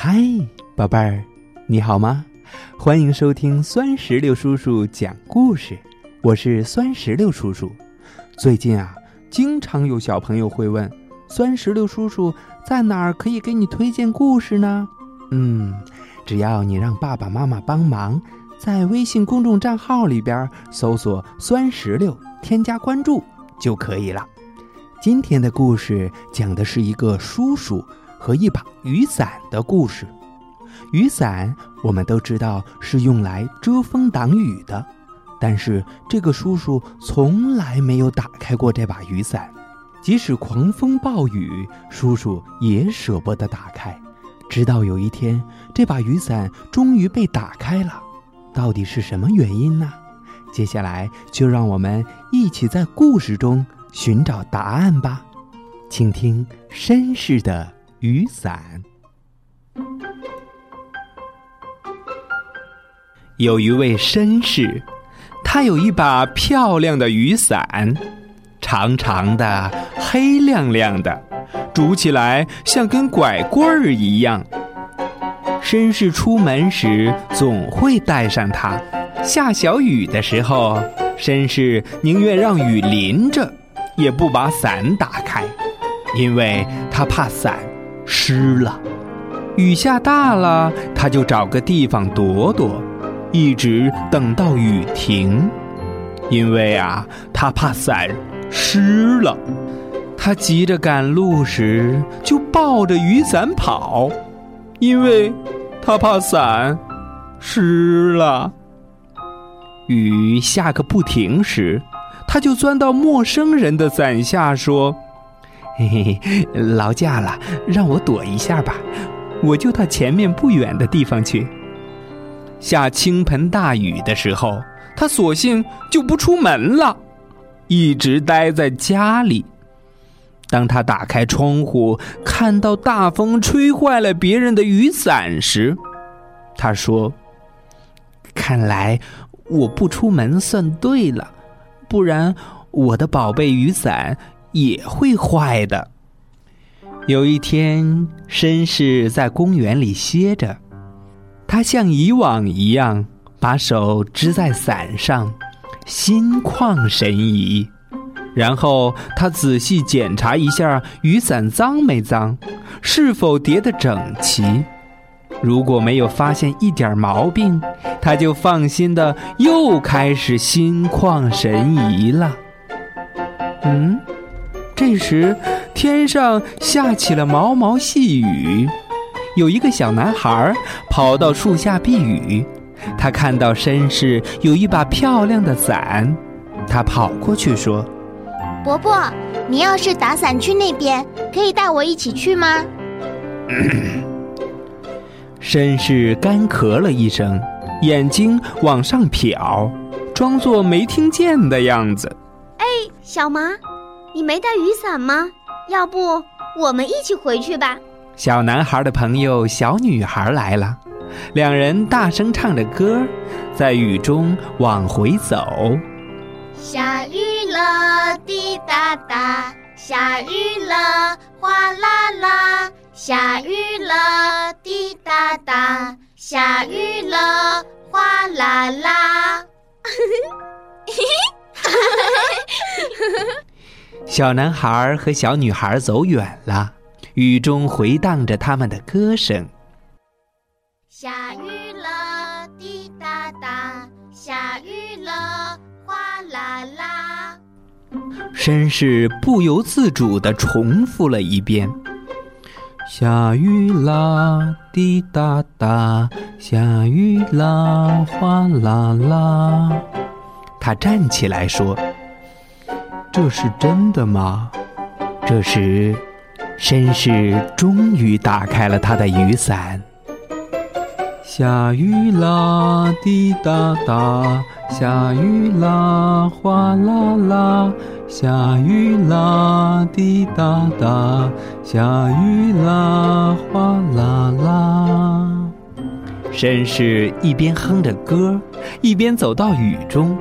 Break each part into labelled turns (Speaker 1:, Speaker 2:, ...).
Speaker 1: 嗨，宝贝儿，你好吗？欢迎收听酸石榴叔叔讲故事，我是酸石榴叔叔。最近啊，经常有小朋友会问，酸石榴叔叔在哪儿可以给你推荐故事呢？嗯，只要你让爸爸妈妈帮忙，在微信公众账号里边搜索“酸石榴”，添加关注就可以了。今天的故事讲的是一个叔叔。和一把雨伞的故事。雨伞我们都知道是用来遮风挡雨的，但是这个叔叔从来没有打开过这把雨伞，即使狂风暴雨，叔叔也舍不得打开。直到有一天，这把雨伞终于被打开了，到底是什么原因呢？接下来就让我们一起在故事中寻找答案吧。请听绅士的。雨伞。有一位绅士，他有一把漂亮的雨伞，长长的，黑亮亮的，拄起来像根拐棍儿一样。绅士出门时总会带上它。下小雨的时候，绅士宁愿让雨淋着，也不把伞打开，因为他怕伞。湿了，雨下大了，他就找个地方躲躲，一直等到雨停。因为啊，他怕伞湿了。他急着赶路时，就抱着雨伞跑，因为他怕伞湿了。雨下个不停时，他就钻到陌生人的伞下说。嘿嘿，劳驾了，让我躲一下吧，我就到前面不远的地方去。下倾盆大雨的时候，他索性就不出门了，一直待在家里。当他打开窗户，看到大风吹坏了别人的雨伞时，他说：“看来我不出门算对了，不然我的宝贝雨伞。”也会坏的。有一天，绅士在公园里歇着，他像以往一样把手支在伞上，心旷神怡。然后他仔细检查一下雨伞脏没脏，是否叠得整齐。如果没有发现一点毛病，他就放心的又开始心旷神怡了。嗯。这时，天上下起了毛毛细雨。有一个小男孩跑到树下避雨，他看到绅士有一把漂亮的伞，他跑过去说：“
Speaker 2: 伯伯，你要是打伞去那边，可以带我一起去吗？”
Speaker 1: 绅士干咳了一声，眼睛往上瞟，装作没听见的样子。
Speaker 3: 哎，小麻。你没带雨伞吗？要不我们一起回去吧。
Speaker 1: 小男孩的朋友小女孩来了，两人大声唱着歌，在雨中往回走。
Speaker 4: 下雨了，滴答答；下雨了，哗啦啦；下雨了，滴答答；下雨了，哗啦啦。
Speaker 1: 小男孩和小女孩走远了，雨中回荡着他们的歌声。
Speaker 4: 下雨了，滴答答；下雨了，哗啦啦。
Speaker 1: 绅士不由自主地重复了一遍：“下雨啦，滴答答；下雨啦，哗啦啦。”他站起来说。这是真的吗？这时，绅士终于打开了他的雨伞。下雨啦，滴答答；下雨啦，哗啦啦；下雨啦，滴答答；下雨啦，哗啦啦。绅士一边哼着歌，一边走到雨中。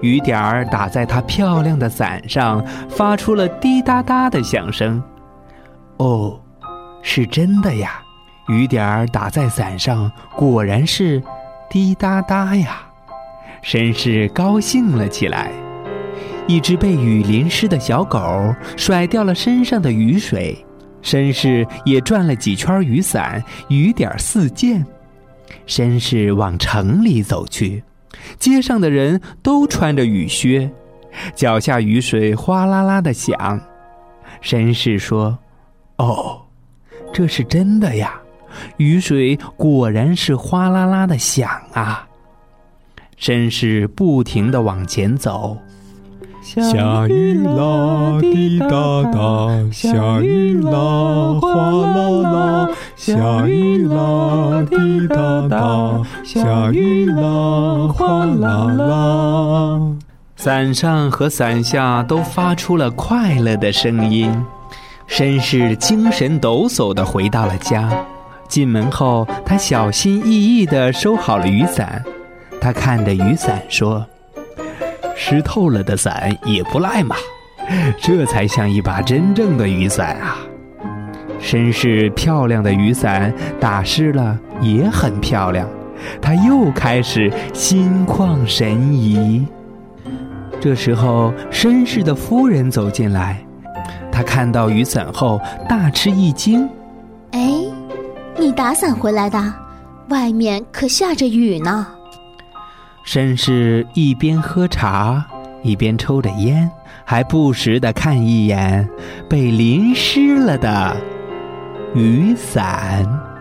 Speaker 1: 雨点儿打在他漂亮的伞上，发出了滴答答的响声。哦，是真的呀！雨点儿打在伞上，果然是滴答答呀。绅士高兴了起来。一只被雨淋湿的小狗甩掉了身上的雨水，绅士也转了几圈雨伞，雨点四溅。绅士往城里走去，街上的人都穿着雨靴，脚下雨水哗啦啦的响。绅士说：“哦，这是真的呀，雨水果然是哗啦啦的响啊。”绅士不停的往前走。
Speaker 5: 下雨啦，滴答答；下雨啦，哗啦啦；下雨啦，滴答答；下雨啦，哗啦啦。
Speaker 1: 伞上和伞下都发出了快乐的声音。绅士精神抖擞地回到了家。进门后，他小心翼翼地收好了雨伞。他看着雨伞说。湿透了的伞也不赖嘛，这才像一把真正的雨伞啊！绅士漂亮的雨伞打湿了也很漂亮，他又开始心旷神怡。这时候，绅士的夫人走进来，她看到雨伞后大吃一惊：“
Speaker 2: 哎，你打伞回来的？外面可下着雨呢。”
Speaker 1: 绅士一边喝茶，一边抽着烟，还不时的看一眼被淋湿了的雨伞。